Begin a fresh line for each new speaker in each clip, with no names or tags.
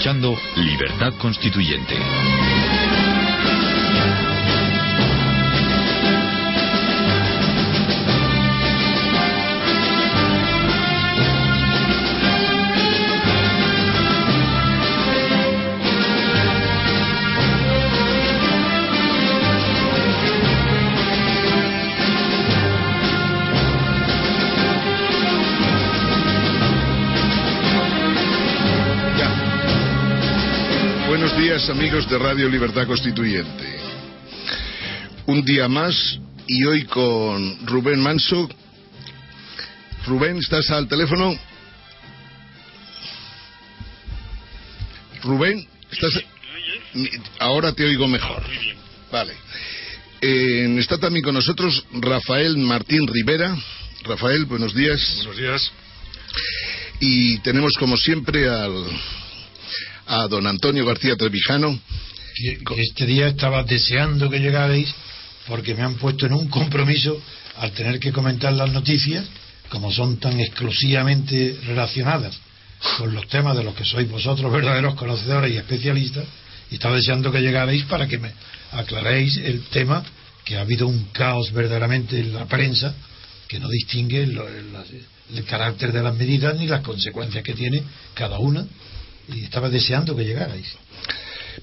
Escuchando Libertad Constituyente.
Días amigos de Radio Libertad Constituyente. Un día más y hoy con Rubén Manso. Rubén, ¿estás al teléfono? Rubén, ¿estás? Ahora te oigo mejor. Vale. Eh, está también con nosotros Rafael Martín Rivera. Rafael, buenos días.
Buenos días.
Y tenemos como siempre al a don Antonio García Trevijano.
Este día estaba deseando que llegarais porque me han puesto en un compromiso al tener que comentar las noticias, como son tan exclusivamente relacionadas con los temas de los que sois vosotros verdaderos conocedores y especialistas, y estaba deseando que llegarais para que me aclaréis el tema, que ha habido un caos verdaderamente en la prensa que no distingue el carácter de las medidas ni las consecuencias que tiene cada una y estaba deseando que llegarais.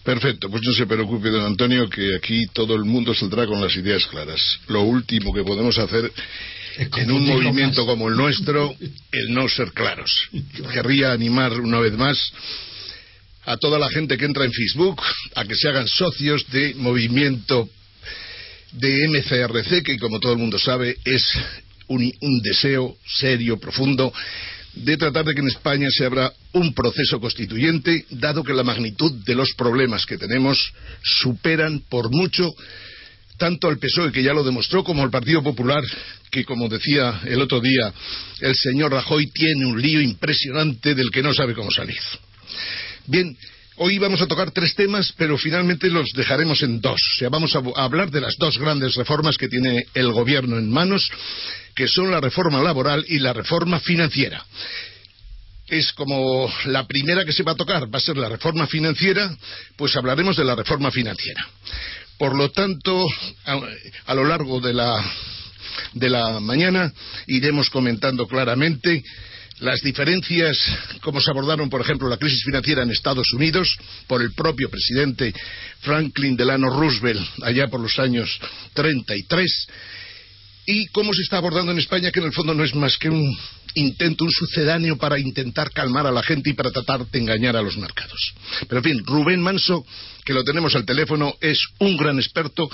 Perfecto, pues no se preocupe, don Antonio, que aquí todo el mundo saldrá con las ideas claras. Lo último que podemos hacer en un movimiento como el nuestro, el no ser claros. Querría animar una vez más a toda la gente que entra en Facebook a que se hagan socios de movimiento de MCRC, que como todo el mundo sabe es un, un deseo serio, profundo de tratar de que en España se abra un proceso constituyente, dado que la magnitud de los problemas que tenemos superan por mucho tanto al PSOE, que ya lo demostró, como al Partido Popular, que, como decía el otro día el señor Rajoy, tiene un lío impresionante del que no sabe cómo salir. Bien, hoy vamos a tocar tres temas, pero finalmente los dejaremos en dos. O sea, vamos a hablar de las dos grandes reformas que tiene el Gobierno en manos que son la reforma laboral y la reforma financiera. Es como la primera que se va a tocar, va a ser la reforma financiera, pues hablaremos de la reforma financiera. Por lo tanto, a, lo largo de la, de la mañana iremos comentando claramente las diferencias, como se abordaron, por ejemplo, la crisis financiera en Estados Unidos por el propio presidente Franklin Delano Roosevelt allá por los años 33 y cómo se está abordando en España, que en el fondo no es más que un intento, un sucedáneo para intentar calmar a la gente y para tratar de engañar a los mercados. Pero en fin, Rubén Manso, que lo tenemos al teléfono, es un gran experto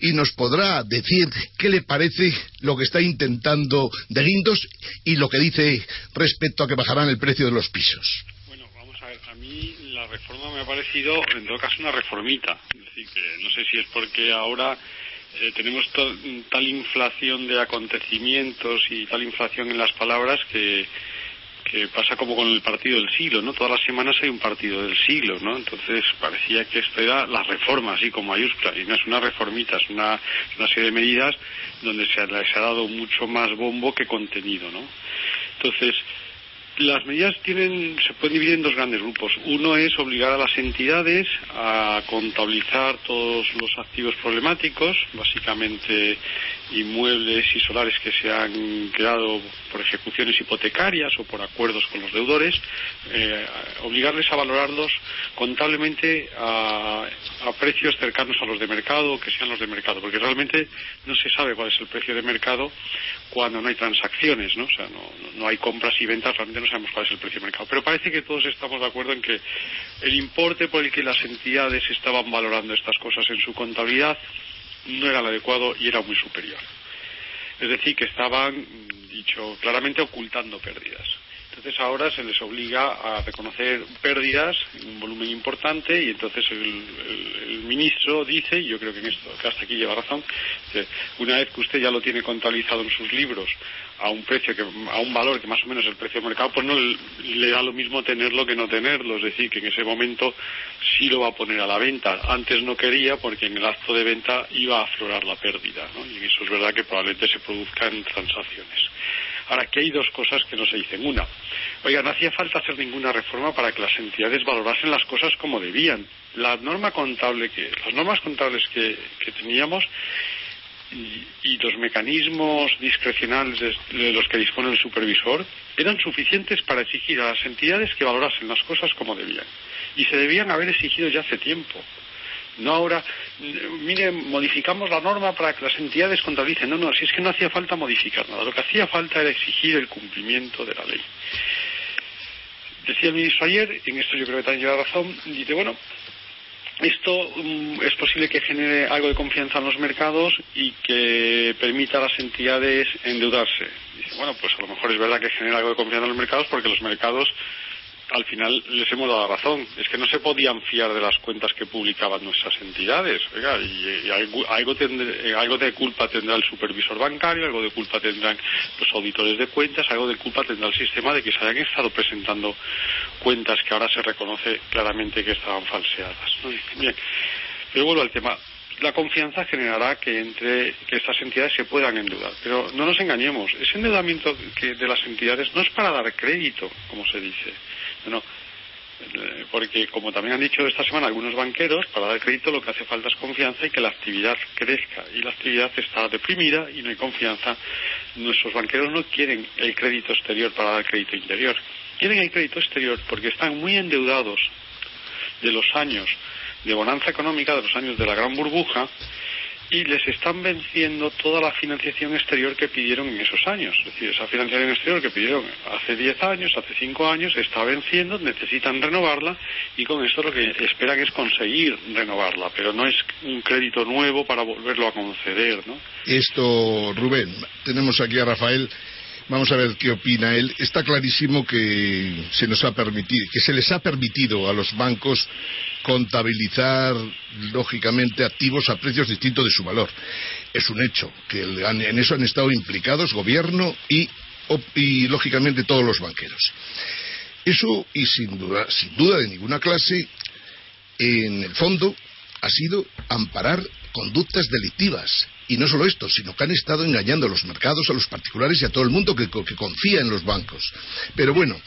y nos podrá decir qué le parece lo que está intentando de Guindos y lo que dice respecto a que bajarán el precio de los pisos.
Bueno, vamos a ver, a mí la reforma me ha parecido en todo caso una reformita. Es decir, que no sé si es porque ahora eh, tenemos tal inflación de acontecimientos y tal inflación en las palabras que, que pasa como con el partido del siglo, ¿no? Todas las semanas hay un partido del siglo, ¿no? Entonces parecía que esto era la reforma, así como mayúscula, y no es una reformita, es una, una serie de medidas donde se, se ha dado mucho más bombo que contenido, ¿no? Entonces, las medidas tienen, se pueden dividir en dos grandes grupos. Uno es obligar a las entidades a contabilizar todos los activos problemáticos, básicamente inmuebles y solares que se han creado por ejecuciones hipotecarias o por acuerdos con los deudores, eh, obligarles a valorarlos contablemente a, precios cercanos a los de mercado que sean los de mercado, porque realmente no se sabe cuál es el precio de mercado cuando no hay transacciones, ¿no? O sea, no, hay compras y ventas, realmente sabemos cuál es el precio de mercado. Pero parece que todos estamos de acuerdo en que el importe por el que las entidades estaban valorando estas cosas en su contabilidad no era el adecuado y era muy superior. Es decir, que estaban, dicho claramente, ocultando pérdidas. Entonces ahora se les obliga a reconocer pérdidas en un volumen importante y entonces el, ministro dice, y yo creo que en esto que hasta aquí lleva razón, que una vez que usted ya lo tiene contabilizado en sus libros a un precio que a un valor que más o menos es el precio de mercado, pues no le, da lo mismo tenerlo que no tenerlo, es decir, que en ese momento sí lo va a poner a la venta. Antes no quería porque en el acto de venta iba a aflorar la pérdida, ¿no? Y eso es verdad que probablemente se produzca en transacciones. Ahora, aquí hay dos cosas que no se dicen. Una, oiga, no hacía falta hacer ninguna reforma para que las entidades valorasen las cosas como debían. La norma contable que, las normas contables que, teníamos y, los mecanismos discrecionales de, los que dispone el supervisor eran suficientes para exigir a las entidades que valorasen las cosas como debían. Y se debían haber exigido ya hace tiempo. No ahora, mire, modificamos la norma para que las entidades contabilicen. No, no, si es que no hacía falta modificar nada. Lo que hacía falta era exigir el cumplimiento de la ley. Decía el ministro ayer, en esto yo creo que también lleva razón, dice, bueno, esto mm, es posible que genere algo de confianza en los mercados y que permita a las entidades endeudarse. Dice, bueno, pues a lo mejor es verdad que genera algo de confianza en los mercados porque los mercados al final les hemos dado razón. Es que no se podían fiar de las cuentas que publicaban nuestras entidades. y, algo, algo, de culpa tendrá el supervisor bancario, algo de culpa tendrán los auditores de cuentas, algo de culpa tendrá el sistema de que se hayan estado presentando cuentas que ahora se reconoce claramente que estaban falseadas. Bien, pero vuelvo al tema la confianza generará que entre que estas entidades se puedan endeudar. Pero no nos engañemos, ese endeudamiento de las entidades no es para dar crédito, como se dice. No, eh, porque como también han dicho esta semana algunos banqueros, para dar crédito lo que hace falta es confianza y que la actividad crezca. Y la actividad está deprimida y no hay confianza. Nuestros banqueros no quieren el crédito exterior para dar crédito interior. Quieren el crédito exterior porque están muy endeudados de los años de bonanza económica, de los años de la gran burbuja, y les están venciendo toda la financiación exterior que pidieron en esos años. Es decir, esa financiación exterior que pidieron hace 10 años, hace 5 años, está venciendo, necesitan renovarla y con esto lo que esperan es conseguir renovarla, pero no es un crédito nuevo para volverlo a conceder. ¿no?
Esto, Rubén, tenemos aquí a Rafael. Vamos a ver qué opina él. Está clarísimo que se nos ha permitido, que se les ha permitido a los bancos contabilizar, lógicamente, activos a precios distintos de su valor. Es un hecho que en eso han estado implicados gobierno y, y lógicamente, todos los banqueros. Eso, y sin duda, sin duda de ninguna clase, en el fondo, ha sido amparar conductas delictivas. Y no solo esto, sino que han estado engañando a los mercados, a los particulares y a todo el mundo que, confía en los bancos. Pero bueno,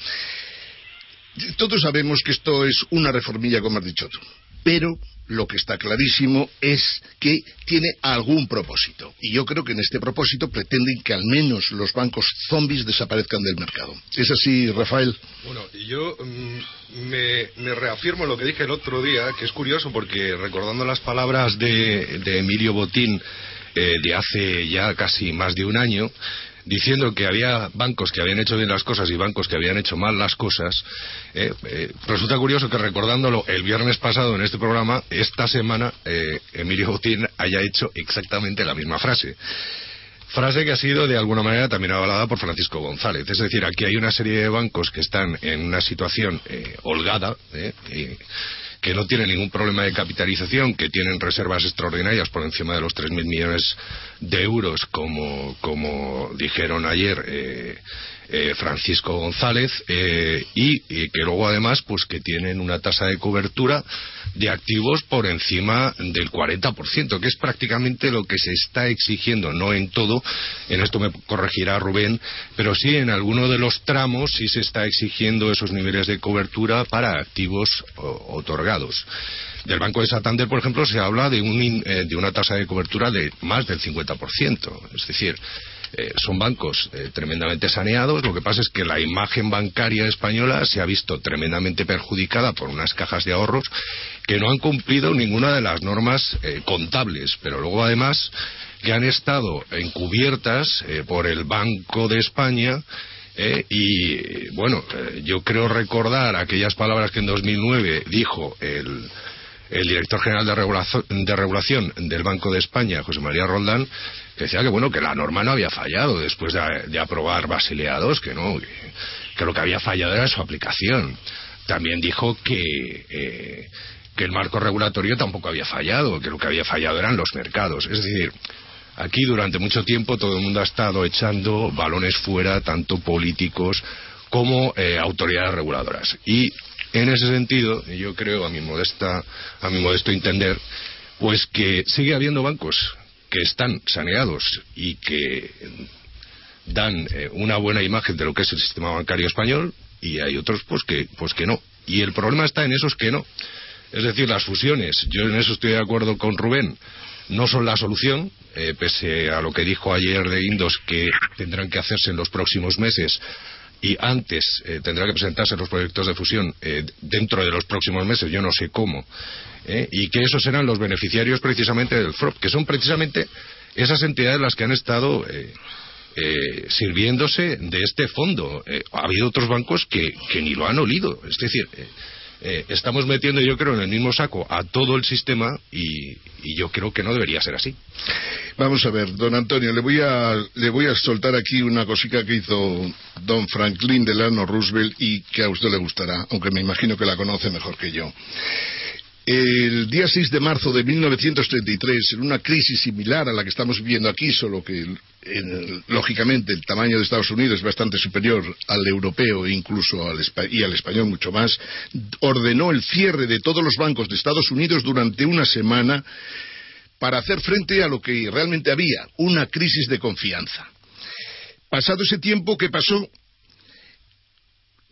todos sabemos que esto es una reformilla, como has dicho tú, pero lo que está clarísimo es que tiene algún propósito. Y yo creo que en este propósito pretenden que al menos los bancos zombies desaparezcan del mercado. ¿Es así, Rafael?
Bueno, yo mm, me, reafirmo lo que dije el otro día, que es curioso porque recordando las palabras de, Emilio Botín eh, de hace ya casi más de un año, diciendo que había bancos que habían hecho bien las cosas y bancos que habían hecho mal las cosas, eh, eh, resulta curioso que recordándolo el viernes pasado en este programa, esta semana eh, Emilio Botín haya hecho exactamente la misma frase. Frase que ha sido de alguna manera también avalada por Francisco González. Es decir, aquí hay una serie de bancos que están en una situación holgada, que no tienen ningún problema de capitalización, que tienen reservas extraordinarias por encima de los 3.000 millones de euros, como, como dijeron ayer eh, eh, Francisco González eh, y, que luego además pues que tienen una tasa de cobertura de activos por encima del 40%, que es prácticamente lo que se está exigiendo, no en todo, en esto me corregirá Rubén, pero sí en alguno de los tramos sí se está exigiendo esos niveles de cobertura para activos otorgados. Del Banco de Santander, por ejemplo, se habla de, un, eh, de una tasa de cobertura de más del 50%. Es decir, eh, son bancos eh, tremendamente saneados. Lo que pasa es que la imagen bancaria española se ha visto tremendamente perjudicada por unas cajas de ahorros que no han cumplido ninguna de las normas contables. Pero luego, además, que han estado encubiertas por el Banco de España ¿eh? y bueno, eh, yo creo recordar aquellas palabras que en 2009 dijo el, el director general de de regulación, del Banco de España, José María Roldán, que decía que bueno que la norma no había fallado después de, aprobar Basilea II, que no, que, lo que había fallado era su aplicación. También dijo que eh, que el marco regulatorio tampoco había fallado, que lo que había fallado eran los mercados. Es decir, Aquí durante mucho tiempo todo el mundo ha estado echando balones fuera, tanto políticos como eh, autoridades reguladoras. Y en ese sentido, yo creo, a mi, modesta, a mi modesto entender, pues que sigue habiendo bancos que están saneados y que dan eh, una buena imagen de lo que es el sistema bancario español y hay otros pues que pues que no. Y el problema está en esos que no. Es decir las fusiones. Yo en eso estoy de acuerdo con Rubén. No son la solución, eh, pese a lo que dijo ayer de Indos que tendrán que hacerse en los próximos meses y antes eh, tendrán que presentarse los proyectos de fusión eh, dentro de los próximos meses, yo no sé cómo, y que esos serán los beneficiarios precisamente del FROP, que son precisamente esas entidades las que han estado sirviéndose de este fondo. ha habido otros bancos que, que, ni lo han olido, es decir, eh, estamos metiendo, yo creo, en el mismo saco a todo el sistema y, yo creo que no debería ser así.
Vamos a ver, don Antonio, le voy a, le voy a soltar aquí una cosita que hizo don Franklin Delano Roosevelt y que a usted le gustará, aunque me imagino que la conoce mejor que yo. El día 6 de marzo de 1933, en una crisis similar a la que estamos viviendo aquí, solo que lógicamente el tamaño de Estados Unidos es bastante superior al europeo e incluso al, y al español mucho más, ordenó el cierre de todos los bancos de Estados Unidos durante una semana para hacer frente a lo que realmente había, una crisis de confianza. Pasado ese tiempo, ¿qué pasó?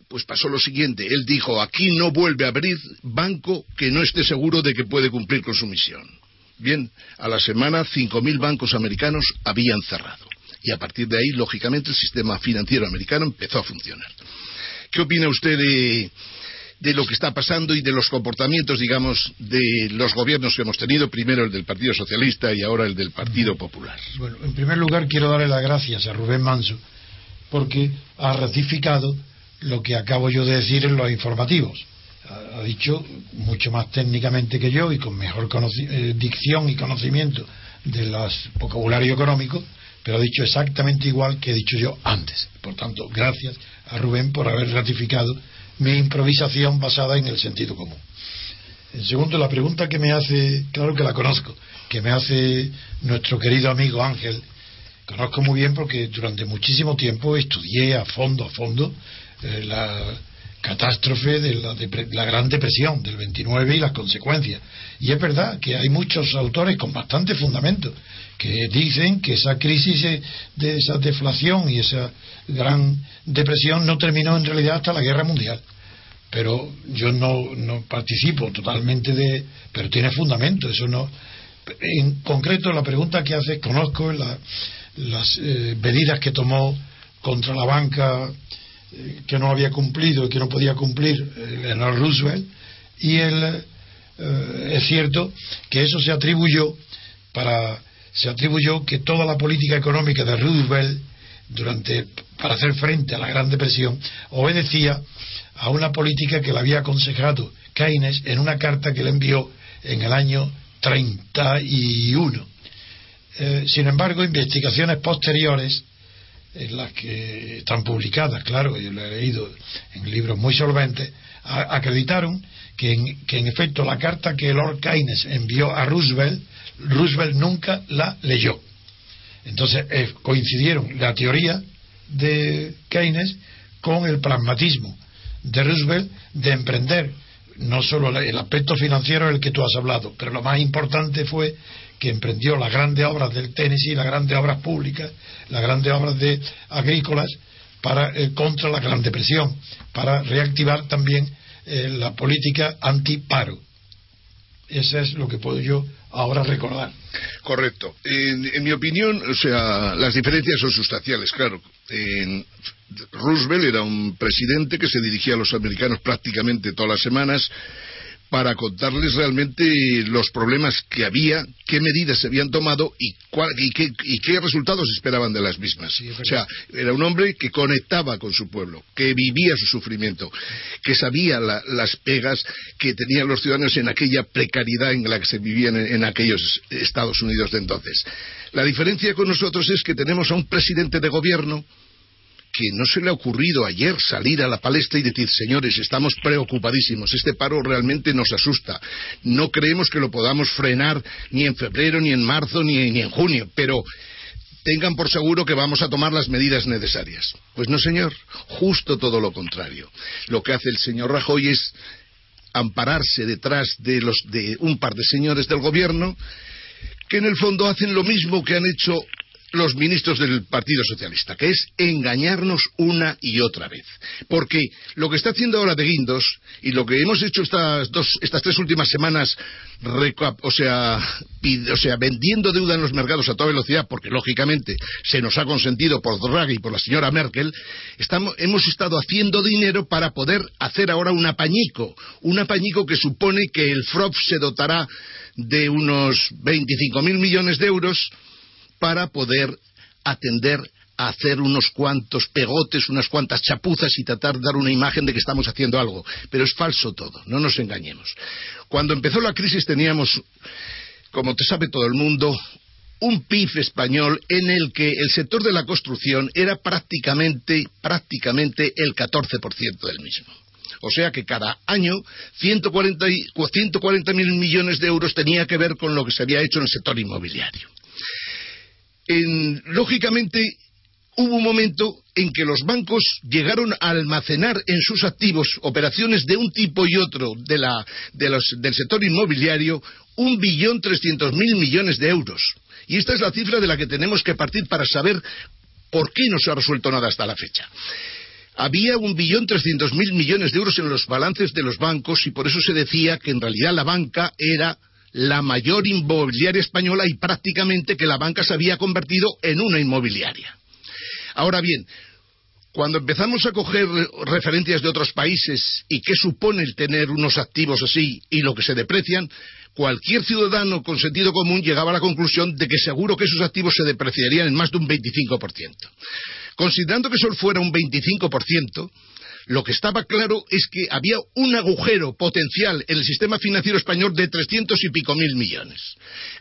Pues pasó lo siguiente, él dijo, aquí no vuelve a abrir banco que no esté seguro de que puede cumplir con su misión. Bien, a la semana 5.000 bancos americanos habían cerrado. Y a partir de ahí, lógicamente, el sistema financiero americano empezó a funcionar. ¿Qué opina usted de, de lo que está pasando y de los comportamientos, digamos, de los gobiernos que hemos tenido, primero el del Partido Socialista y ahora el del Partido Popular.
Bueno, en primer lugar quiero darle las gracias a Rubén Manso porque ha ratificado lo que acabo yo de decir en los informativos. Ha, dicho mucho más técnicamente que yo y con mejor eh, dicción y conocimiento del vocabulario económico, pero ha dicho exactamente igual que he dicho yo antes. Por tanto, gracias a Rubén por haber ratificado mi improvisación basada en el sentido común. En segundo, la pregunta que me hace, claro que la conozco, que me hace nuestro querido amigo Ángel, conozco muy bien porque durante muchísimo tiempo estudié a fondo, a fondo, eh, la catástrofe de la, Gran Depresión del 29 y las consecuencias. Y es verdad que hay muchos autores con bastante fundamento que dicen que esa crisis de esa deflación y esa Gran Depresión no terminó en realidad hasta la Guerra Mundial. Pero yo no, no participo totalmente de. Pero tiene fundamento, eso no. En concreto, la pregunta que hace, conozco las eh, medidas que tomó contra la banca que no había cumplido y que no podía cumplir eh, Leonard Roosevelt y él eh, es cierto que eso se atribuyó para se atribuyó que toda la política económica de Roosevelt durante para hacer frente a la Gran Depresión obedecía a una política que le había aconsejado Keynes en una carta que le envió en el año 31. Eh, sin embargo, investigaciones posteriores en las que están publicadas, claro, yo lo he leído en libros muy solventes, acreditaron que en, que en efecto la carta que Lord Keynes envió a Roosevelt, Roosevelt nunca la leyó. Entonces eh, coincidieron la teoría de Keynes con el pragmatismo de Roosevelt de emprender no solo el aspecto financiero del que tú has hablado, pero lo más importante fue que emprendió las grandes obras del Tennessee, las grandes obras públicas, las grandes obras de agrícolas para eh, contra la Gran Depresión, para reactivar también eh, la política antiparo. Eso es lo que puedo yo ahora recordar.
Correcto. En, mi opinión, o sea, las diferencias son sustanciales, claro. Roosevelt era un presidente que se dirigía a los americanos prácticamente todas las semanas para contarles realmente los problemas que había, qué medidas se habían tomado y, qué, resultados esperaban de las mismas. o sea, era un hombre que conectaba con su pueblo, que vivía su sufrimiento, que sabía las pegas que tenían los ciudadanos en aquella precariedad en la que se vivían en aquellos Estados Unidos de entonces. La diferencia con nosotros es que tenemos a un presidente de gobierno que no se le ha ocurrido ayer salir a la palestra y decir, señores, estamos preocupadísimos, este paro realmente nos asusta, no creemos que lo podamos frenar ni en febrero, ni en marzo, ni, en junio, pero tengan por seguro que vamos a tomar las medidas necesarias. Pues no, señor, justo todo lo contrario. Lo que hace el señor Rajoy es ampararse detrás de, los, de un par de señores del gobierno que en el fondo hacen lo mismo que han hecho los ministros del Partido Socialista, que es engañarnos una y otra vez. Porque lo que está haciendo ahora de Guindos y lo que hemos hecho estas, dos, estas tres últimas semanas, o sea, o sea, vendiendo deuda en los mercados a toda velocidad, porque lógicamente se nos ha consentido por Draghi y por la señora Merkel, hemos estado haciendo dinero para poder hacer ahora un apañico, un apañico que supone que el FROP se dotará de unos 25.000 millones de euros para poder atender a hacer unos cuantos pegotes, unas cuantas chapuzas y tratar de dar una imagen de que estamos haciendo algo. Pero es falso todo, no nos engañemos. Cuando empezó la crisis teníamos, como te sabe todo el mundo, un PIB español en el que el sector de la construcción era prácticamente, prácticamente el 14% del mismo. O sea que cada año 140 mil millones de euros tenía que ver con lo que se había hecho en el sector inmobiliario lógicamente hubo un momento en que los bancos llegaron a almacenar en sus activos operaciones de un tipo y otro del sector inmobiliario un billón trescientos mil millones de euros. Y esta es la cifra de la que tenemos que partir para saber por qué no se ha resuelto nada hasta la fecha. Había un billón trescientos mil millones de euros en los balances de los bancos y por eso se decía que en realidad la banca era la mayor inmobiliaria española y prácticamente que la banca se había convertido en una inmobiliaria. Ahora bien, cuando empezamos a coger referencias de otros países y qué supone el tener unos activos así y lo que se deprecian, cualquier ciudadano con sentido común llegaba a la conclusión de que seguro que esos activos se depreciarían en más de un 25%. Considerando que eso fuera un 25%, lo que estaba claro es que había un agujero potencial en el sistema financiero español de trescientos y pico mil millones.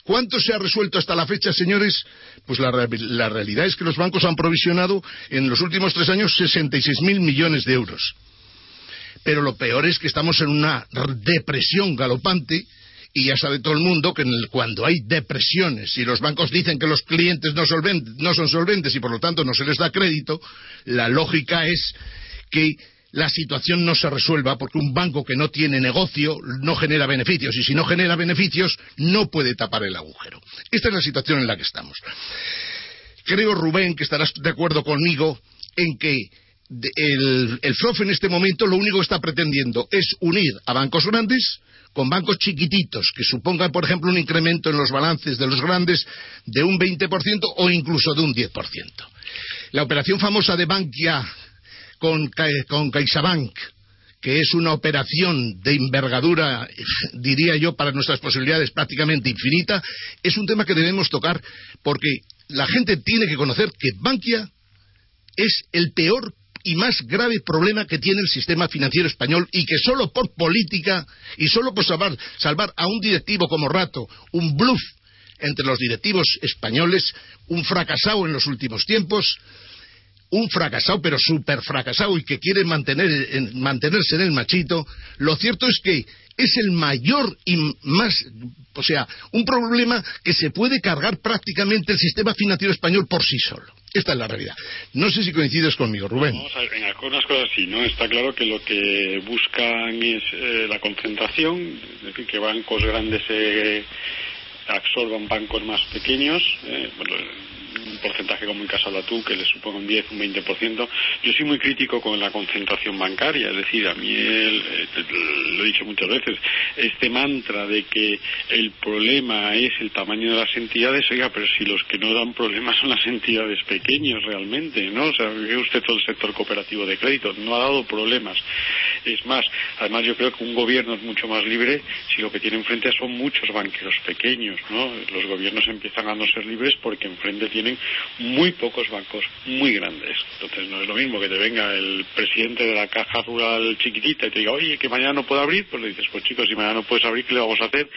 ¿Cuánto se ha resuelto hasta la fecha, señores? Pues la, realidad es que los bancos han provisionado en los últimos tres años sesenta y seis mil millones de euros. Pero lo peor es que estamos en una depresión galopante y ya sabe todo el mundo que cuando hay depresiones y los bancos dicen que los clientes no, son solventes y por lo tanto no se les da crédito, la lógica es que la situación no se resuelva porque un banco que no tiene negocio no genera beneficios y si no genera beneficios no puede tapar el agujero. Esta es la situación en la que estamos. Creo, Rubén, que estarás de acuerdo conmigo en que el, el en este momento lo único que está pretendiendo es unir a bancos grandes con bancos chiquititos que supongan, por ejemplo, un incremento en los balances de los grandes de un 20% o incluso de un 10%. La operación famosa de Bankia con, con CaixaBank, que es una operación de envergadura, diría yo, para nuestras posibilidades prácticamente infinita, es un tema que debemos tocar porque la gente tiene que conocer que Bankia es el peor y más grave problema que tiene el sistema financiero español y que solo por política y solo por salvar, salvar a un directivo como Rato, un bluff entre los directivos españoles, un fracasado en los últimos tiempos, un fracasado, pero súper fracasado y que quiere mantener, mantenerse en el machito, lo cierto es que es el mayor y más, o sea, un problema que se puede cargar prácticamente el sistema financiero español por sí solo. Esta es la realidad. No sé si coincides conmigo, Rubén.
Vamos a ver, en algunas cosas sí, ¿no? Está claro que lo que buscan es eh, la concentración, es decir, que bancos grandes se absorban bancos más pequeños. Eh, un porcentaje como en casa la tú, que le supone un 10, un 20%. Yo soy muy crítico con la concentración bancaria, es decir, a mí, lo he dicho muchas veces, este mantra de que el problema es el tamaño de las entidades, oiga, pero si los que no dan problemas son las entidades pequeñas realmente, ¿no? O sea, usted todo el sector cooperativo de crédito, no ha dado problemas. Es más, además yo creo que un gobierno es mucho más libre si lo que tiene enfrente son muchos banqueros pequeños, ¿no? Los gobiernos empiezan a no ser libres porque enfrente tienen muy pocos bancos muy grandes. Entonces no es lo mismo que te venga el presidente de la caja rural chiquitita y te diga, oye, que mañana no puedo abrir, pues le dices, pues chicos, si mañana no puedes abrir, ¿qué le vamos a hacer?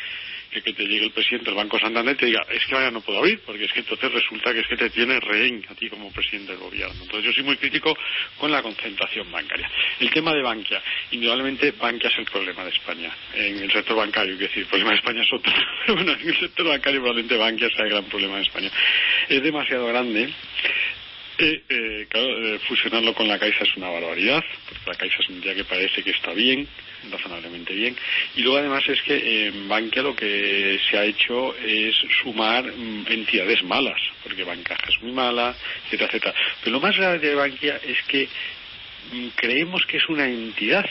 Que, te llegue el presidente del Banco Santander y te diga, es que vaya no puedo abrir, porque es que entonces resulta que es que te tiene rehén a ti como presidente del gobierno. Entonces yo soy muy crítico con la concentración bancaria. El tema de Bankia, indudablemente Bankia es el problema de España. En el sector bancario, quiero decir, el problema de España es otro. Bueno, en el sector bancario probablemente Bankia sea el gran problema de España. Es demasiado grande eh, eh, claro, fusionarlo con la Caixa es una barbaridad, porque la Caixa es un día que parece que está bien, razonablemente bien. Y luego además es que en Bankia lo que se ha hecho es sumar mm, entidades malas, porque Bancaja es muy mala, etcétera, etcétera. Pero lo más grave de Bankia es que mm, creemos que es una entidad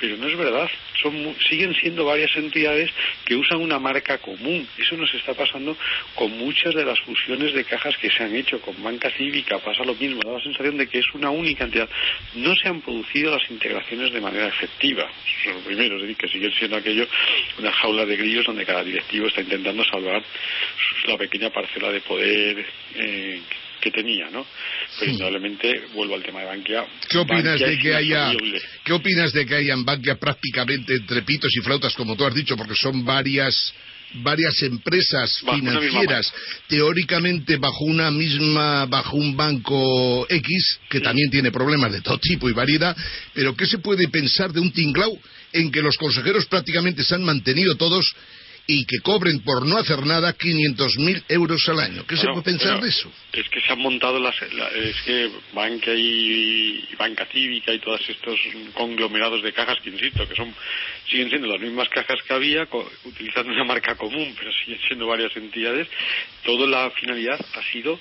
pero no es verdad. Son, siguen siendo varias entidades que usan una marca común. Eso nos está pasando con muchas de las fusiones de cajas que se han hecho. Con Banca Cívica pasa lo mismo. Da la sensación de que es una única entidad. No se han producido las integraciones de manera efectiva. Eso es lo primero. Es decir, que siguen siendo aquello una jaula de grillos donde cada directivo está intentando salvar la pequeña parcela de poder eh, que tenía, ¿no? Pero indudablemente vuelvo al tema de Bankia.
¿Qué opinas de que haya qué opinas de que haya en Bankia prácticamente entre pitos y flautas como tú has dicho porque son varias varias empresas financieras teóricamente bajo una misma bajo un banco X que también tiene problemas de todo tipo y variedad pero qué se puede pensar de un tinglao en que los consejeros prácticamente se han mantenido todos y que cobren por no hacer nada 500.000 euros al año. ¿Qué se puede pensar de eso?
Es que se han montado las... es que Banca y, Banca Cívica y todos estos conglomerados de cajas que, insisto, que son siguen siendo las mismas cajas que había, utilizando una marca común, pero siguen siendo varias entidades, toda la finalidad ha sido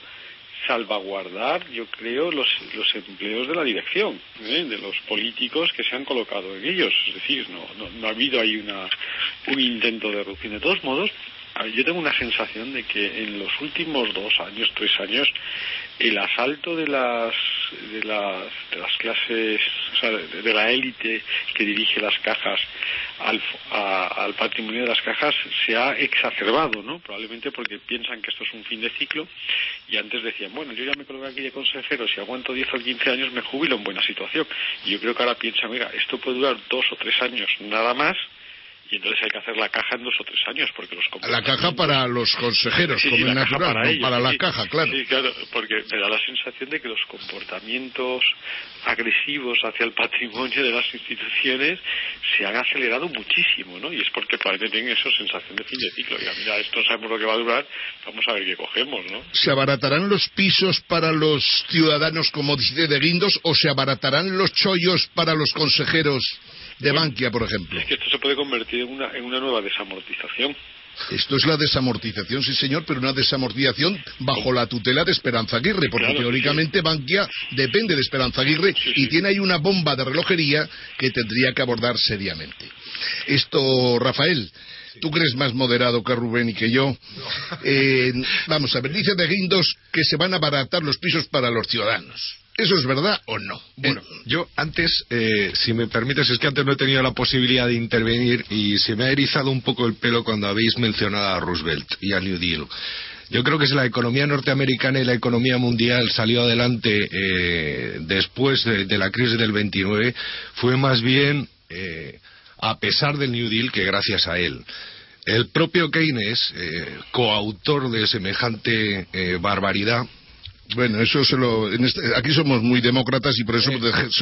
salvaguardar, yo creo, los, los empleos de la dirección, ¿eh? de los políticos que se han colocado en ellos. Es decir, no, no, no ha habido ahí una, un intento de reducción. De todos modos, yo tengo una sensación de que en los últimos dos años, tres años, el asalto de las de las, de las clases, o sea, de, la élite que dirige las cajas al, patrimonio de las cajas se ha exacerbado, ¿no? Probablemente porque piensan que esto es un fin de ciclo y antes decían, bueno, yo ya me coloqué aquí de consejero, si aguanto 10 o 15 años me jubilo en buena situación. Y yo creo que ahora piensan, mira, esto puede durar dos o tres años nada más y entonces hay que hacer la caja en dos o tres años porque los
la caja para los consejeros como es natural para, no para la caja claro.
Sí claro porque me da la sensación de que los comportamientos agresivos hacia el patrimonio de las instituciones se han acelerado muchísimo no y es porque probablemente tienen esa sensación de fin de ciclo. Ya mira esto sabemos lo que va a durar vamos a ver qué cogemos no
se abaratarán los pisos para los ciudadanos como dice de Guindos o se abaratarán los chollos para los consejeros de Bankia, por ejemplo.
Es que esto se puede convertir en una, en una nueva desamortización.
Esto es la desamortización, sí señor, pero una desamortización bajo la tutela de Esperanza Aguirre, porque teóricamente Bankia depende de Esperanza Aguirre y tiene ahí una bomba de relojería que tendría que abordar seriamente. Esto, Rafael, tú crees más moderado que Rubén y que yo. Eh, vamos a ver, dice de Guindos que se van a abaratar los pisos para los ciudadanos. ¿Eso es verdad o no?
Bueno, yo antes, eh, si me permites, es que antes no he tenido la posibilidad de intervenir y se me ha erizado un poco el pelo cuando habéis mencionado a Roosevelt y a New Deal. Yo creo que si la economía norteamericana y la economía mundial salió adelante eh, después de, la crisis del 29, fue más bien eh, a pesar del New Deal que gracias a él. El propio Keynes, coautor de semejante barbaridad,
bueno, eso se lo. Este, aquí somos muy demócratas y por eso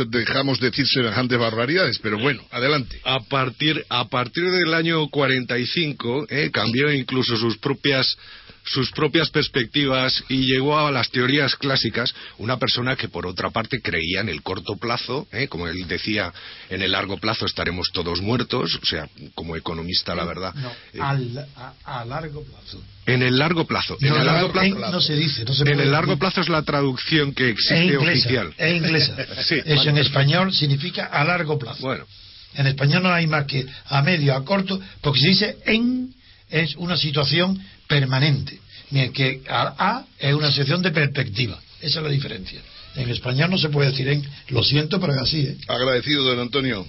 dejamos decir semejantes barbaridades, pero bueno, adelante.
A partir, a partir del año 45 eh, cambió incluso sus propias sus propias perspectivas y llegó a las teorías clásicas, una persona que por otra parte creía en el corto plazo, ¿eh? como él decía, en el largo plazo estaremos todos muertos, o sea, como economista la verdad.
No,
eh,
al- a, a largo plazo.
en el largo plazo.
No,
en el largo
en-
plazo.
no se dice, no se
en el largo
decir.
plazo es la traducción que
Es
existe
inglesa,
oficial.
es inglesa.
Sí,
Eso
vale.
en español significa a largo plazo.
Bueno,
En español no hay más que a medio, a corto, porque se dice en es una situación permanente, mientras que a, es una situación de perspectiva. Esa es la diferencia. En español no se puede decir en, lo siento, pero es así, ¿eh?
Agradecido, don Antonio.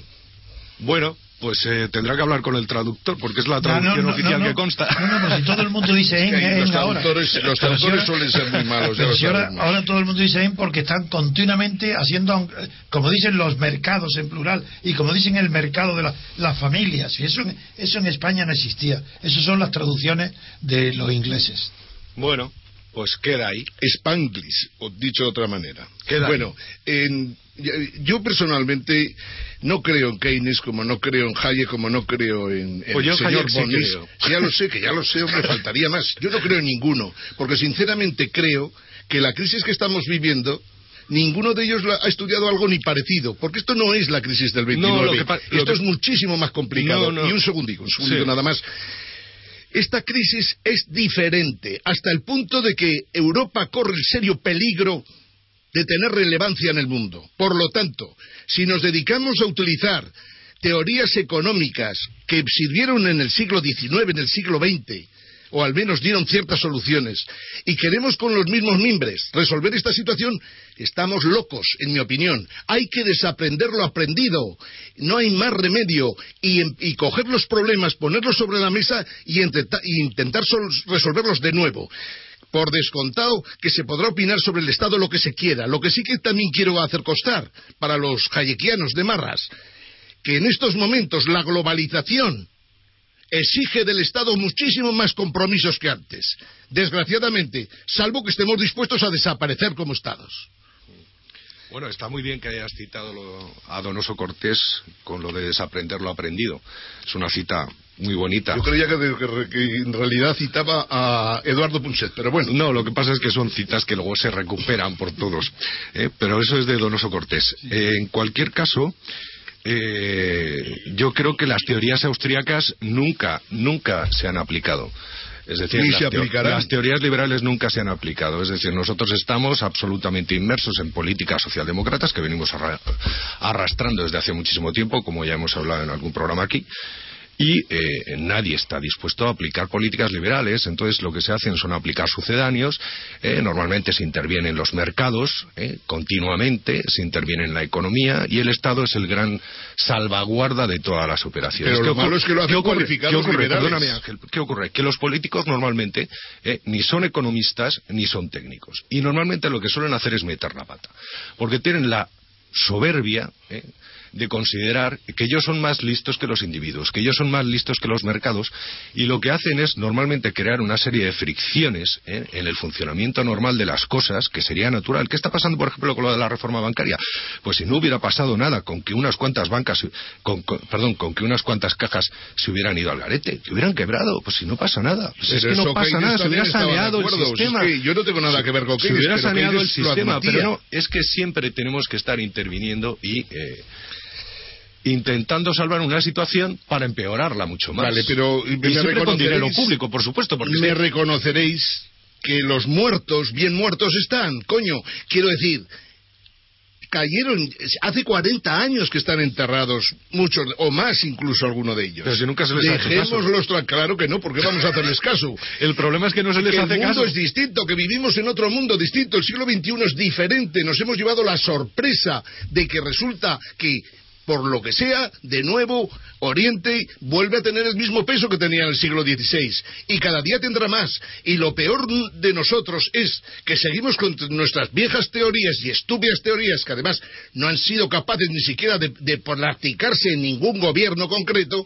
bueno, pues eh, tendrá que hablar con el traductor, porque es la traducción
no, no,
oficial
no,
que consta.
No, no, pero si todo el mundo dice en,
Es que ahí
en
los
ahora.
traductores- los
Pero si
traductores
ahora-
suelen ser muy malos, ya
si ahora, ahora todo el mundo dice en porque están continuamente haciendo, eh, como dicen los mercados en plural, y como dicen el mercado de la- las familias. Y eso, en- eso en España no existía. Esas son las traducciones de los ingleses.
Bueno, pues queda ahí.
Spanglish, o dicho de otra manera.
Queda
bueno, en- yo personalmente no creo en Keynes, como no creo en Hayek, como no creo en, en
Pues yo
el
en
señor
sí creo.
Ya lo sé, que ya lo sé, hombre, faltaría más. Yo no creo en ninguno, porque sinceramente creo que la crisis que estamos viviendo Ninguno de ellos ha estudiado algo ni parecido, porque esto no es la crisis del 29.
No,
esto
que-
es muchísimo más complicado.
No, no.
Y un segundico, un segundito
Sí.
nada más. Esta crisis es diferente, hasta el punto de que Europa corre el serio peligro de tener relevancia en el mundo. Por lo tanto, si nos dedicamos a utilizar teorías económicas que sirvieron en el siglo XIX, en el siglo XX, o al menos dieron ciertas soluciones, y queremos con los mismos mimbres resolver esta situación, estamos locos, en mi opinión. Hay que desaprender lo aprendido. No hay más remedio. Y, coger los problemas, ponerlos sobre la mesa y, intenta- y intentar sol- resolverlos de nuevo. Por descontado que se podrá opinar sobre el Estado lo que se quiera. Lo que sí que también quiero hacer constar para los hayekianos de Marras, que en estos momentos la globalización exige del Estado muchísimo más compromisos que antes. Desgraciadamente, salvo que estemos dispuestos a desaparecer como Estados.
Bueno, está muy bien que hayas citado lo- a Donoso Cortés con lo de desaprender lo aprendido. Es una cita muy bonita.
Yo creía que, que- que en realidad citaba a Eduardo Punset, pero bueno.
No, lo que pasa es que son citas que luego se recuperan por todos. ¿eh? Pero eso es de Donoso Cortés. Eh, en cualquier caso, eh, yo creo que las teorías austríacas nunca, nunca se han aplicado. Es decir,
Ni
las,
se
las teorías liberales nunca se han aplicado. Es decir, nosotros estamos absolutamente inmersos en políticas socialdemócratas que venimos arra- arrastrando desde hace muchísimo tiempo, como ya hemos hablado en algún programa aquí. Y eh, nadie está dispuesto a aplicar políticas liberales, entonces lo que se hacen son aplicar sucedáneos, eh, normalmente se interviene en los mercados eh, continuamente, se interviene en la economía y el Estado es el gran salvaguarda de todas las operaciones.
Pero
¿Qué
lo
ocurre-
malo es que lo hacen
qué ocurre? Perdóname, Ángel, ¿qué ocurre? Que los políticos normalmente eh, ni son economistas ni son técnicos. Y normalmente lo que suelen hacer es meter la pata. Porque tienen la soberbia eh, de considerar que ellos son más listos que los individuos, que ellos son más listos que los mercados, y lo que hacen es normalmente crear una serie de fricciones eh, en el funcionamiento normal de las cosas, que sería natural. ¿Qué está pasando, por ejemplo, con lo de la reforma bancaria? Pues si no hubiera pasado nada con que unas cuantas bancas, con- con- perdón, con que unas cuantas cajas se hubieran ido al garete, que hubieran quebrado, pues si no pasa nada. Pues es que no pasa
Keynes
nada, se hubiera saneado el
acuerdo. Si es
sistema.
que yo no tengo nada que ver con
Se
Keynes,
hubiera saneado el sistema, pero no, es que siempre tenemos que estar interviniendo y eh, intentando salvar una situación para empeorarla mucho más.
Vale, pero
y
me
siempre con dinero
reconoceréis-
público, por supuesto, porque
me
sí.
reconoceréis que los muertos, bien muertos están, coño. Quiero decir, cayeron hace 40 años que están enterrados, muchos, o más incluso alguno de ellos.
Pero si nunca se les hace caso.
Dejémoslos claro que no, porque vamos a hacerles caso.
el problema es que no se les
que
hace
el mundo
caso.
es distinto, que vivimos en otro mundo distinto. El siglo XXI es diferente. Nos hemos llevado la sorpresa de que resulta que, por lo que sea, de nuevo, Oriente vuelve a tener el mismo peso que tenía en el siglo XVI. Y cada día tendrá más. Y lo peor de nosotros es que seguimos con nuestras viejas teorías y estúpidas teorías que además no han sido capaces ni siquiera de, de practicarse en ningún gobierno concreto.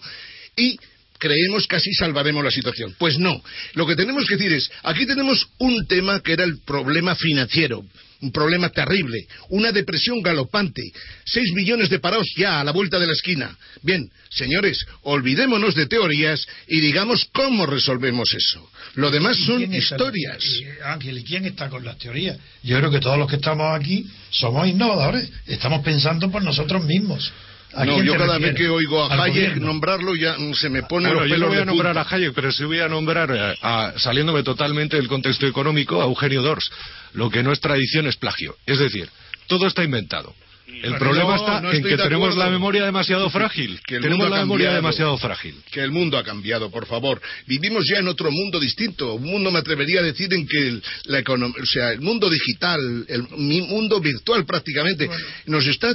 Y creemos que así salvaremos la situación. Pues no. Lo que tenemos que decir es, aquí tenemos un tema que era el problema financiero, un problema terrible, una depresión galopante, seis millones de parados ya a la vuelta de la esquina. Bien, señores, olvidémonos de teorías y digamos cómo resolvemos eso. Lo demás son historias.
Ángel, ¿y quién está con las teorías? Yo creo que todos los que estamos aquí somos innovadores, estamos pensando por nosotros mismos.
No, yo cada vez que oigo a Hayek nombrarlo ya se me pone bueno, los pelos
yo no voy
a
nombrar a Hayek, pero sí voy a nombrar, saliéndome totalmente del contexto económico, a Eugenio Dors. Lo que no es tradición es plagio. Es decir, todo está inventado. El problema está en que tenemos la memoria demasiado frágil. Que tenemos la memoria demasiado frágil.
Que el mundo ha cambiado, por favor. Vivimos ya en otro mundo distinto. Un mundo, me atrevería a decir, en que el, la o sea, el mundo digital, el mundo virtual prácticamente, nos está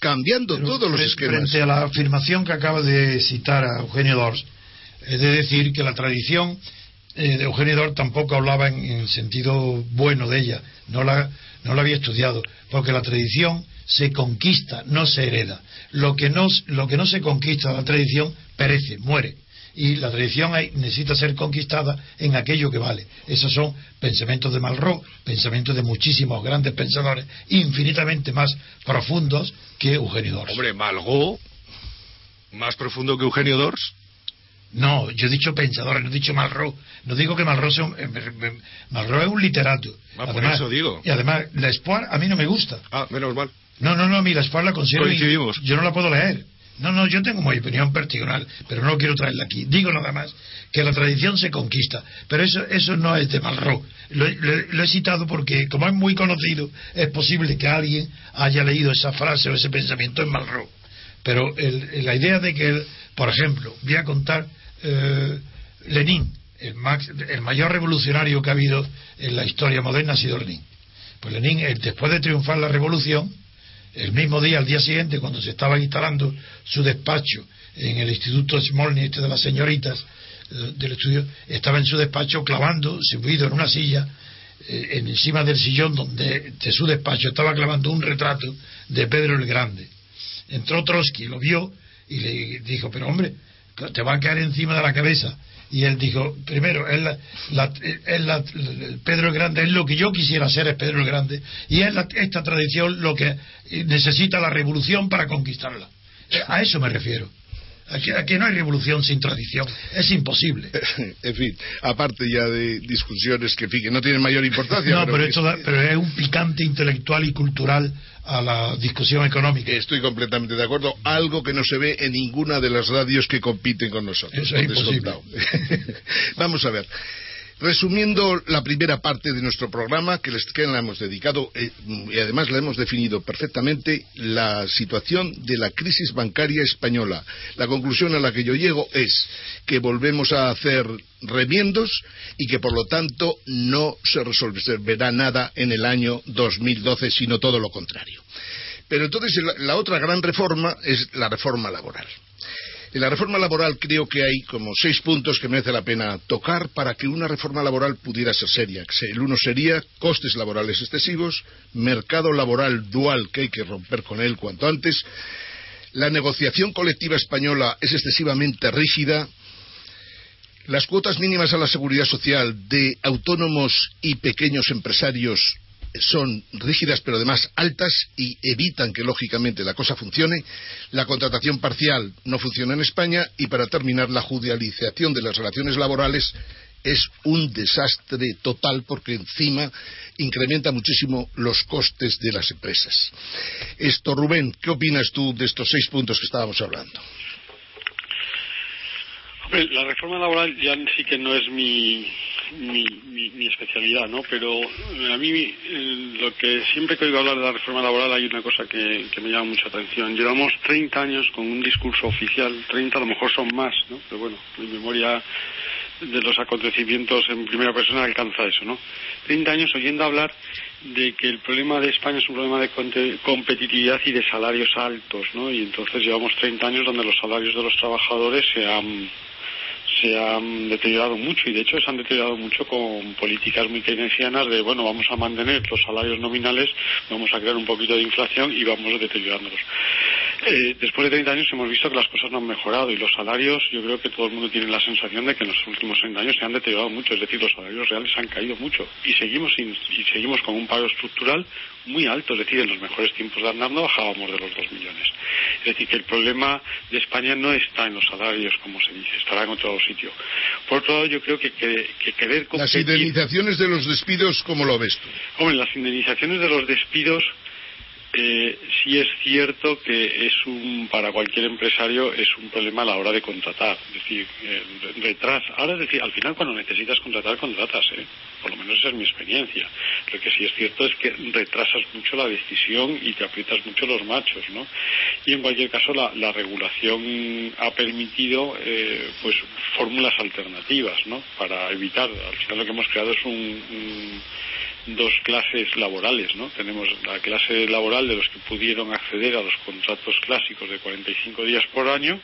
cambiando todos los esquemas.
Frente a la afirmación que acaba de citar a Eugenio Dors, es de decir que la tradición eh, de Eugenio Dors tampoco hablaba en, sentido bueno de ella, no la, no la había estudiado, porque la tradición se conquista, no se hereda. Lo que no, lo que no se conquista la tradición perece, muere y la tradición necesita ser conquistada en aquello que vale. Esos son pensamientos de Malraux, pensamientos de muchísimos grandes pensadores, infinitamente más profundos que Eugenio Dors.
Hombre, Malraux, más profundo que Eugenio Dors.
No, yo he dicho pensadores, no he dicho Malraux. No digo que Malraux sea un, eh, Malraux es un literato.
Ah, por eso digo.
Y además, la Espoir a mí no me gusta.
Ah, menos mal.
No, no, no, a mí la Espoir la considero... Yo no la puedo leer. No, no, yo tengo mi opinión personal, pero no quiero traerla aquí. Digo nada más que la tradición se conquista, pero eso, eso no es de Malraux. Lo, he citado porque, como es muy conocido, es posible que alguien haya leído esa frase o ese pensamiento en Malraux. Pero la idea de que, por ejemplo, voy a contar eh, Lenin, el, el, mayor revolucionario que ha habido en la historia moderna ha sido Lenin. Pues Lenin, eh, después de triunfar la revolución, el mismo día, al día siguiente, cuando se estaba instalando su despacho en el Instituto Smolny este de las señoritas eh, del estudio, estaba en su despacho clavando, subido en una silla, eh, encima del sillón donde de su despacho estaba clavando un retrato de Pedro el Grande. Entró Trotsky, lo vio y le dijo, pero hombre, te va a caer encima de la cabeza y él dijo, primero, Pedro el Grande es lo que yo quisiera ser, es Pedro el Grande, y es esta tradición lo que necesita la revolución para conquistarla. A eso me refiero. A que, no hay revolución sin tradición. Es imposible.
en fin, aparte ya de discusiones que, no tienen mayor importancia.
No, pero, pero es un picante intelectual y cultural a la discusión económica.
Estoy completamente de acuerdo. Algo que no se ve en ninguna de las radios que compiten con nosotros.
Eso es imposible.
Vamos a ver. Resumiendo la primera parte de nuestro programa, que, les, que la hemos dedicado, eh, y además la hemos definido perfectamente, la situación de la crisis bancaria española. La conclusión a la que yo llego es que volvemos a hacer remiendos y que, por lo tanto, no se resolverá nada en el año 2012, sino todo lo contrario. Pero entonces la otra gran reforma es la reforma laboral. En la reforma laboral creo que hay como seis puntos que merece la pena tocar para que una reforma laboral pudiera ser seria. El uno sería costes laborales excesivos, mercado laboral dual que hay que romper con él cuanto antes, la negociación colectiva española es excesivamente rígida, las cuotas mínimas a la seguridad social de autónomos y pequeños empresarios son rígidas pero además altas y evitan que lógicamente la cosa funcione. La contratación parcial no funciona en España y para terminar la judicialización de las relaciones laborales es un desastre total porque encima incrementa muchísimo los costes de las empresas. Esto, Rubén, ¿qué opinas tú de estos seis puntos que estábamos hablando?
la reforma laboral ya sí que no es mi, mi, especialidad, ¿no? Pero eh, a mí eh, lo que siempre que oigo hablar de la reforma laboral hay una cosa que, me llama mucha atención. Llevamos 30 años con un discurso oficial, 30 a lo mejor son más, ¿no? Pero bueno, mi memoria de los acontecimientos en primera persona alcanza eso, ¿no? 30 años oyendo hablar de que el problema de España es un problema de competitividad y de salarios altos, ¿no? Y entonces llevamos 30 años donde los salarios de los trabajadores se han se han deteriorado mucho y de hecho se han deteriorado mucho con políticas muy keynesianas de bueno vamos a mantener los salarios nominales vamos a crear un poquito de inflación y vamos deteriorándolos Eh, después de 30 años hemos visto que las cosas no han mejorado y los salarios, yo creo que todo el mundo tiene la sensación de que en los últimos 30 años se han deteriorado mucho, es decir, los salarios reales han caído mucho y seguimos y seguimos con un paro estructural muy alto, es decir, en los mejores tiempos de Aznar no bajábamos de los 2 millones. Es decir, que el problema de España no está en los salarios, como se dice, estará en otro sitio. Por otro lado, yo creo que, que, querer competir...
Las indemnizaciones de los despidos, ¿cómo lo ves tú?
Hombre, las indemnizaciones de los despidos eh, sí es cierto que es un para cualquier empresario es un problema a la hora de contratar es decir eh, ahora es decir al final cuando necesitas contratar contratas ¿eh? por lo menos esa es mi experiencia lo que sí es cierto es que retrasas mucho la decisión y te aprietas mucho los machos ¿no? y en cualquier caso la, regulación ha permitido eh, pues fórmulas alternativas ¿no? para evitar al final lo que hemos creado es un dos clases laborales, ¿no? Tenemos la clase laboral de los que pudieron acceder a los contratos clásicos de 45 días por año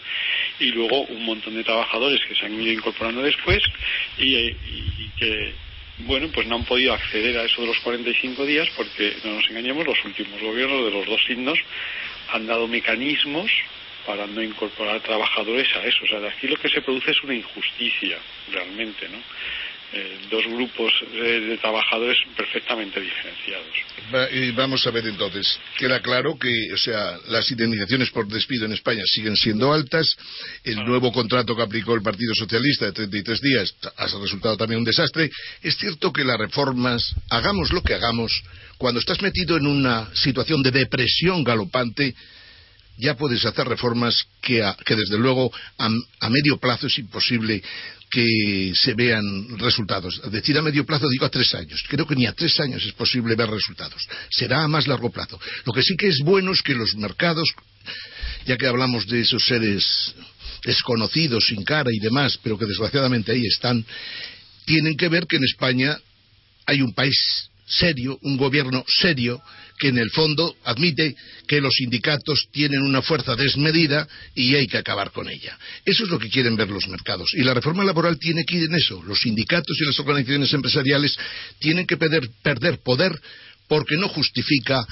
y luego un montón de trabajadores que se han ido incorporando después y, que, bueno, pues no han podido acceder a eso de los 45 días porque, no nos engañemos, los últimos gobiernos de los dos signos han dado mecanismos para no incorporar trabajadores a eso. O sea, aquí lo que se produce es una injusticia, realmente, ¿no? Eh, dos grupos de, trabajadores perfectamente diferenciados.
y vamos a ver entonces, queda claro que, o sea, las indemnizaciones por despido en España siguen siendo altas, el nuevo contrato que aplicó el Partido Socialista de 33 días ha resultado también un desastre. Es cierto que las reformas, hagamos lo que hagamos, cuando estás metido en una situación de depresión galopante, ya puedes hacer reformas que, desde luego a, medio plazo es imposible que se vean resultados. Es decir, a medio plazo digo a tres años. Creo que ni a tres años es posible ver resultados. Será a más largo plazo. Lo que sí que es bueno es que los mercados, ya que hablamos de esos seres desconocidos, sin cara y demás, pero que desgraciadamente ahí están, tienen que ver que en España hay un país serio, un gobierno serio, que en el fondo admite que los sindicatos tienen una fuerza desmedida y hay que acabar con ella. Eso es lo que quieren ver los mercados. Y la reforma laboral tiene que ir en eso. Los sindicatos y las organizaciones empresariales tienen que perder poder porque no justifica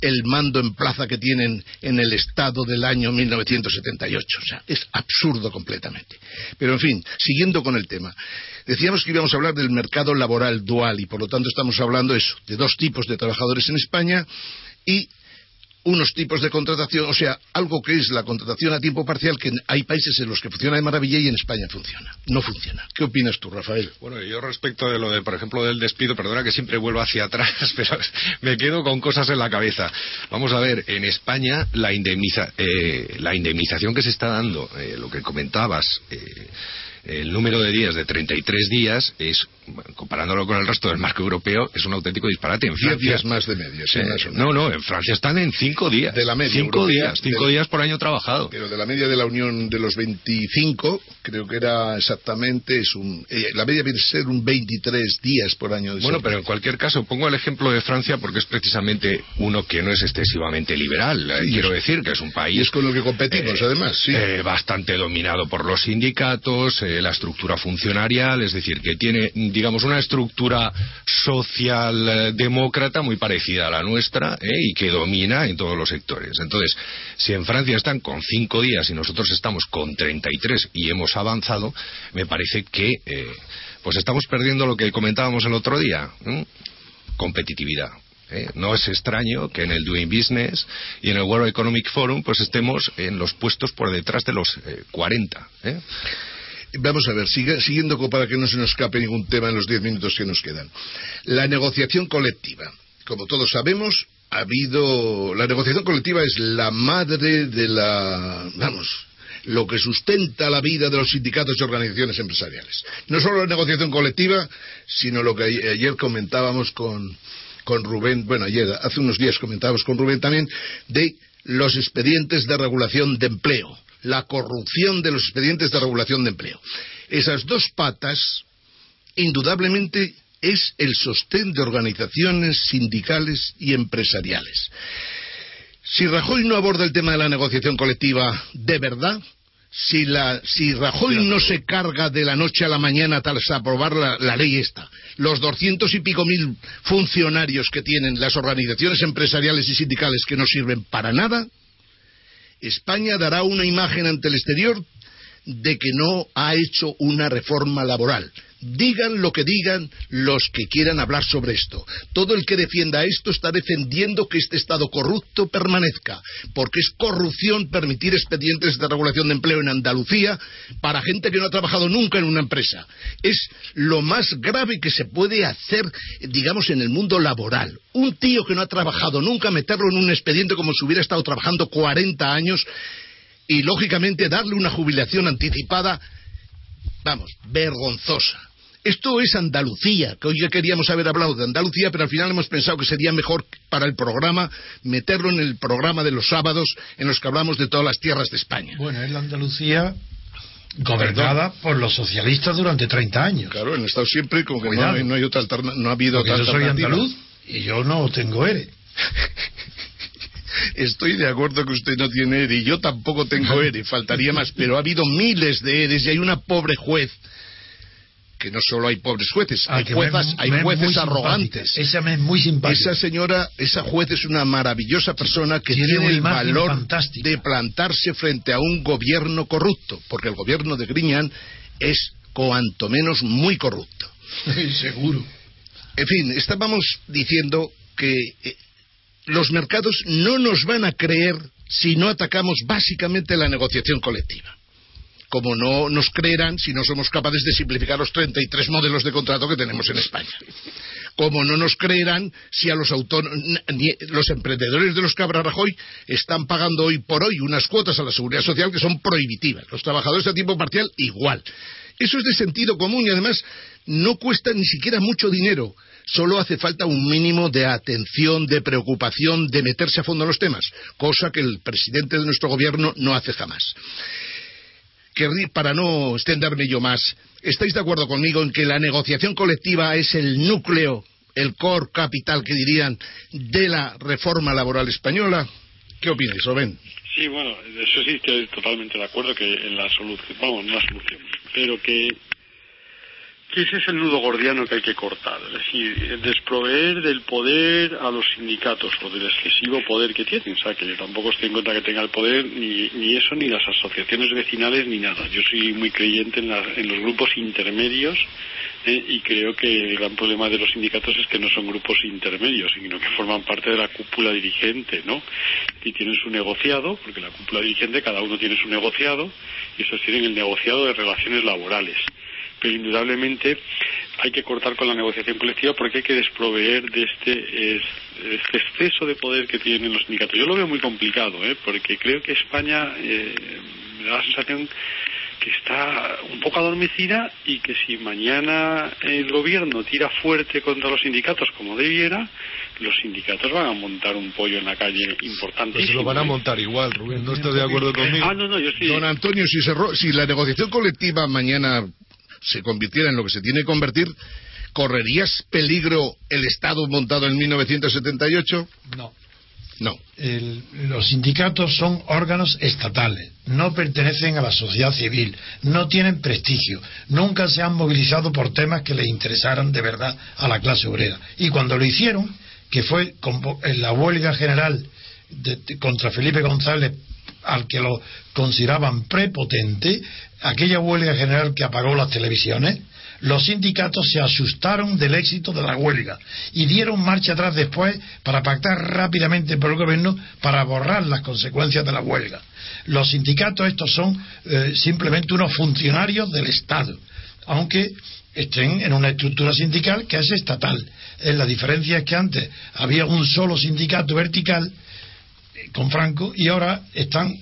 el mando en plaza que tienen en el Estado del año 1978. O sea, es absurdo completamente. Pero, en fin, siguiendo con el tema. Decíamos que íbamos a hablar del mercado laboral dual y, por lo tanto, estamos hablando eso, de dos tipos de trabajadores en España y unos tipos de contratación, o sea, algo que es la contratación a tiempo parcial, que hay países en los que funciona de maravilla y en España funciona. No funciona. ¿Qué opinas tú, Rafael?
Bueno, yo respecto de lo de, por ejemplo, del despido, perdona que siempre vuelvo hacia atrás, pero me quedo con cosas en la cabeza. Vamos a ver, en España la, indemniza, eh, la indemnización que se está dando, eh, lo que comentabas, eh, el número de días de 33 días es, comparándolo con el resto del marco europeo, es un auténtico disparate. En Francia,
días más de media, sí,
No, no, en Francia están en 5 días.
De la media.
5 días, 5 días por año trabajado.
Pero de la media de la Unión de los 25, creo que era exactamente, es un, eh, la media viene a ser un 23 días por año. De
bueno, pero en cualquier caso, pongo el ejemplo de Francia porque es precisamente uno que no es excesivamente liberal. Eh, quiero decir que es un país.
Y es con lo que competimos,
eh,
además, sí.
bastante dominado por los sindicatos, la estructura funcionarial, es decir, que tiene, digamos, una estructura socialdemócrata muy parecida a la nuestra ¿eh? y que domina en todos los sectores. Entonces, si en Francia están con cinco días y nosotros estamos con 33 y hemos avanzado, me parece que eh, pues estamos perdiendo lo que comentábamos el otro día, competitividad. ¿eh? No es extraño que en el Doing Business y en el World Economic Forum pues estemos en los puestos por detrás de los 40.
Vamos a ver, siguiendo para que no se nos escape ningún tema en los diez minutos que nos quedan. La negociación colectiva. Como todos sabemos, ha habido. La negociación colectiva es la madre de la. Vamos, lo que sustenta la vida de los sindicatos y organizaciones empresariales. No solo la negociación colectiva, sino lo que ayer comentábamos con, con Rubén, bueno, ayer, hace unos días comentábamos con Rubén también, de los expedientes de regulación de empleo la corrupción de los expedientes de regulación de empleo. Esas dos patas, indudablemente, es el sostén de organizaciones sindicales y empresariales. Si Rajoy no aborda el tema de la negociación colectiva de verdad, si, Rajoy no se carga de la noche a la mañana tal aprobar la, la, ley esta, los doscientos y pico mil funcionarios que tienen las organizaciones empresariales y sindicales que no sirven para nada, España dará una imagen ante el exterior de que no ha hecho una reforma laboral. Digan lo que digan los que quieran hablar sobre esto. Todo el que defienda esto está defendiendo que este Estado corrupto permanezca, porque es corrupción permitir expedientes de regulación de empleo en Andalucía para gente que no ha trabajado nunca en una empresa. Es lo más grave que se puede hacer, digamos, en el mundo laboral. Un tío que no ha trabajado nunca, meterlo en un expediente como si hubiera estado trabajando 40 años y, lógicamente, darle una jubilación anticipada, vamos, vergonzosa. Esto es Andalucía, que hoy ya queríamos haber hablado de Andalucía, pero al final hemos pensado que sería mejor para el programa meterlo en el programa de los sábados en los que hablamos de todas las tierras de España.
Bueno, es la Andalucía gobernada por los socialistas durante 30 años.
Claro, han estado siempre como que no hay, no hay, otra alternativa, no ha habido
Porque
otra
yo soy andaluz y yo no tengo ERE.
Estoy de acuerdo que usted no tiene ERE y yo tampoco tengo ERE, faltaría más, pero ha habido miles de ERES y hay una pobre juez que no solo hay pobres jueces,
Ah,
hay, juezas,
me-
hay
me
jueces arrogantes.
Esa me es muy simpática.
Esa señora, esa juez es una maravillosa persona que
Tiene
el valor
fantástica.
de plantarse frente a un gobierno corrupto, porque el gobierno de Griñán es cuanto menos muy corrupto.
Seguro.
En fin, estábamos diciendo que eh, los mercados no nos van a creer si no atacamos básicamente la negociación colectiva. Como no nos creerán si no somos capaces de simplificar los 33 modelos de contrato que tenemos en España. Como no nos creerán si a los los emprendedores de los Cabra Rajoy están pagando hoy por hoy unas cuotas a la seguridad social que son prohibitivas. Los trabajadores a tiempo parcial igual. Eso es de sentido común y además no cuesta ni siquiera mucho dinero. Solo hace falta un mínimo de atención, de preocupación, de meterse a fondo en los temas, cosa que el presidente de nuestro gobierno no hace jamás. Querrí- para no extenderme yo más, ¿estáis de acuerdo conmigo en que la negociación colectiva es el núcleo, el core capital que dirían, de la reforma laboral española? ¿Qué opináis, Rubén?
Sí, bueno, eso sí estoy totalmente de acuerdo que en la solución, vamos, no la solución, pero que, que ese es el nudo gordiano que hay que cortar, es decir, desproveer del poder a los sindicatos o del excesivo poder que tienen, o sea, que yo tampoco estoy en contra que tenga el poder ni, ni eso, ni las asociaciones vecinales, ni nada. Yo soy muy creyente en, la- en los grupos intermedios eh, y creo que el gran problema de los sindicatos es que no son grupos intermedios, sino que forman parte de la cúpula dirigente, ¿no? Y tienen su negociado, porque la cúpula dirigente cada uno tiene su negociado y sostienen el negociado de relaciones laborales. Indudablemente hay que cortar con la negociación colectiva porque hay que desproveer de este, es- este exceso de poder que tienen los sindicatos. Yo lo veo muy complicado, ¿eh? porque creo que España eh, me da la sensación que está un poco adormecida y que si mañana el gobierno tira fuerte contra los sindicatos como debiera, los sindicatos van a montar un pollo en la calle importantísimo.
Pues se lo van a
¿eh?
montar igual, Rubén. No estoy de acuerdo conmigo.
Ah, no, no, yo sí.
Don Antonio, si, se ro- si la negociación colectiva mañana se convirtiera en lo que se tiene que convertir, ¿correrías peligro el Estado montado en 1978?
No.
No.
El- los sindicatos son órganos estatales, no pertenecen a la sociedad civil, no tienen prestigio, nunca se han movilizado por temas que les interesaran de verdad a la clase obrera. Y cuando lo hicieron, que fue convo- en la huelga general de- de- contra Felipe González, al que lo consideraban prepotente, aquella huelga general que apagó las televisiones, los sindicatos se asustaron del éxito de la huelga y dieron marcha atrás después para pactar rápidamente por el gobierno para borrar las consecuencias de la huelga. Los sindicatos estos son eh, simplemente unos funcionarios del Estado, aunque estén en una estructura sindical que es estatal. Eh, la diferencia es que antes había un solo sindicato vertical con Franco y ahora están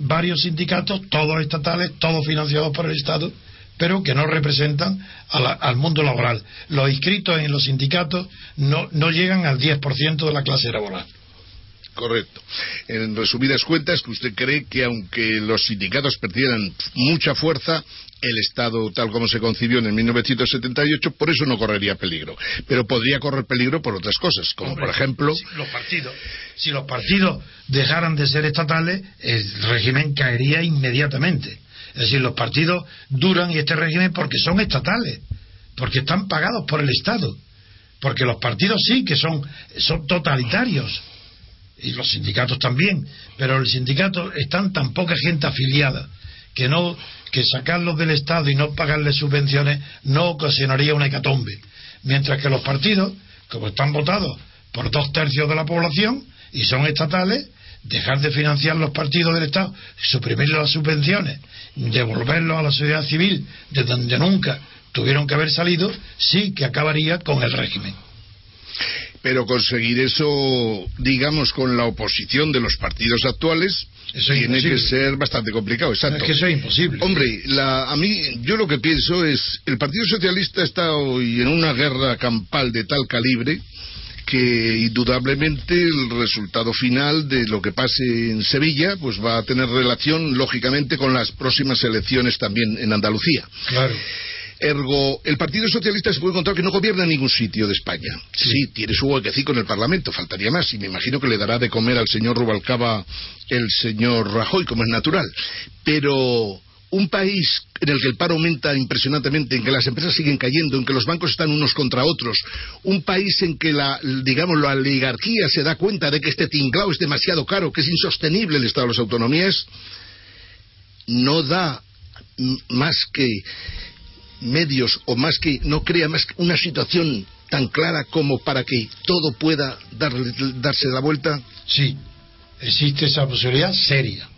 varios sindicatos, todos estatales, todos financiados por el Estado, pero que no representan la- al mundo laboral. Los inscritos en los sindicatos no, no llegan al 10% de la clase laboral.
Correcto. En resumidas cuentas, que usted cree que aunque los sindicatos perdieran mucha fuerza, el Estado, tal como se concibió en el 1978, por eso no correría peligro. Pero podría correr peligro por otras cosas, como
Hombre,
por ejemplo,
si los partidos, si los partidos dejaran de ser estatales, el régimen caería inmediatamente. Es decir, los partidos duran y este régimen porque son estatales, porque están pagados por el Estado, porque los partidos sí que son, son totalitarios. y los sindicatos también, pero el sindicato están tan poca gente afiliada que no que sacarlos del Estado y no pagarles subvenciones no ocasionaría una hecatombe, mientras que los partidos, como están votados por dos tercios de la población y son estatales, dejar de financiar los partidos del Estado, suprimir las subvenciones, devolverlos a la sociedad civil de donde nunca tuvieron que haber salido, sí que acabaría con el régimen.
Pero conseguir eso, digamos, con la oposición de los partidos actuales, tiene que ser bastante complicado, exacto.
Es que eso es imposible.
Hombre, la, a mí, yo lo que pienso es, el Partido Socialista está hoy en una guerra campal de tal calibre que indudablemente el resultado final de lo que pase en Sevilla pues va a tener relación lógicamente con las próximas elecciones también en Andalucía.
Claro.
Ergo, el Partido Socialista se puede encontrar que no gobierna en ningún sitio de España. Sí, tiene su huequecito en el Parlamento, faltaría más, y me imagino que le dará de comer al señor Rubalcaba el señor Rajoy, como es natural. Pero un país en el que el paro aumenta impresionantemente, en que las empresas siguen cayendo, en que los bancos están unos contra otros, un país en que la, digamos, la oligarquía se da cuenta de que este tinglao es demasiado caro, que es insostenible el Estado de las autonomías, no da más que medios o más que no crea más que una situación tan clara como para que todo pueda darse la vuelta?
Sí, existe esa posibilidad seria.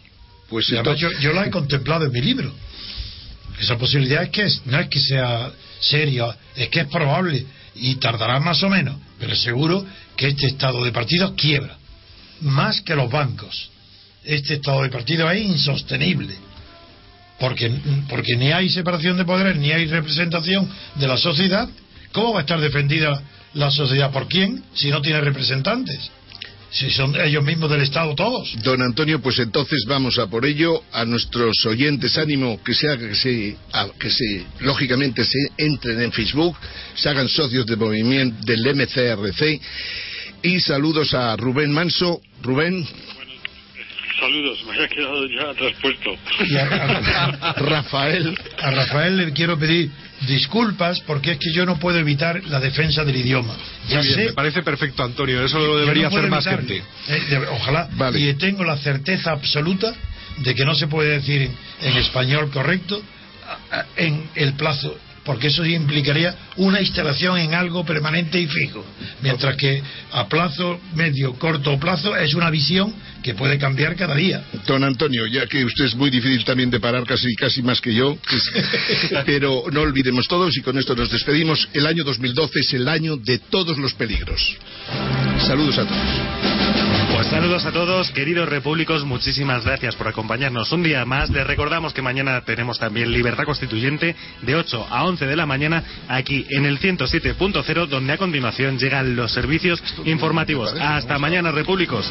Pues yo, la he contemplado en mi libro. Esa posibilidad es que no es que sea seria, es que es probable y tardará más o menos, pero seguro que este estado de partido quiebra, más que los bancos. Este estado de partido es insostenible porque, porque ni hay separación de poderes, ni hay representación de la sociedad. ¿Cómo va a estar defendida la sociedad? ¿Por quién? Si no tiene representantes. Si son ellos mismos del Estado todos.
Don Antonio, pues entonces vamos a por ello. A nuestros oyentes, ánimo que sea que se, que se lógicamente se entren en Facebook, se hagan socios del movimiento del MCRC. Y saludos a Rubén Manso. Rubén.
Saludos, me había quedado ya traspuesto.
Y a, Rafael, a Rafael le quiero pedir disculpas porque es que yo no puedo evitar la defensa del idioma.
Ya sé, me parece perfecto, Antonio. Eso lo debería hacer más gente.
Eh, ojalá. Y tengo la certeza absoluta de que no se puede decir en español correcto en el plazo porque eso implicaría una instalación en algo permanente y fijo, mientras que a plazo medio, corto plazo es una visión que puede cambiar cada día.
Don Antonio, ya que usted es muy difícil también de parar casi casi más que yo, pero no olvidemos todos y con esto nos despedimos. El año 2012 es el año de todos los peligros. Saludos a todos.
Pues saludos a todos, queridos repúblicos, muchísimas gracias por acompañarnos un día más. Les recordamos que mañana tenemos también Libertad Constituyente de 8 a 11 de la mañana aquí en el 107.0, donde a continuación llegan los servicios informativos. Hasta mañana, repúblicos.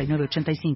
85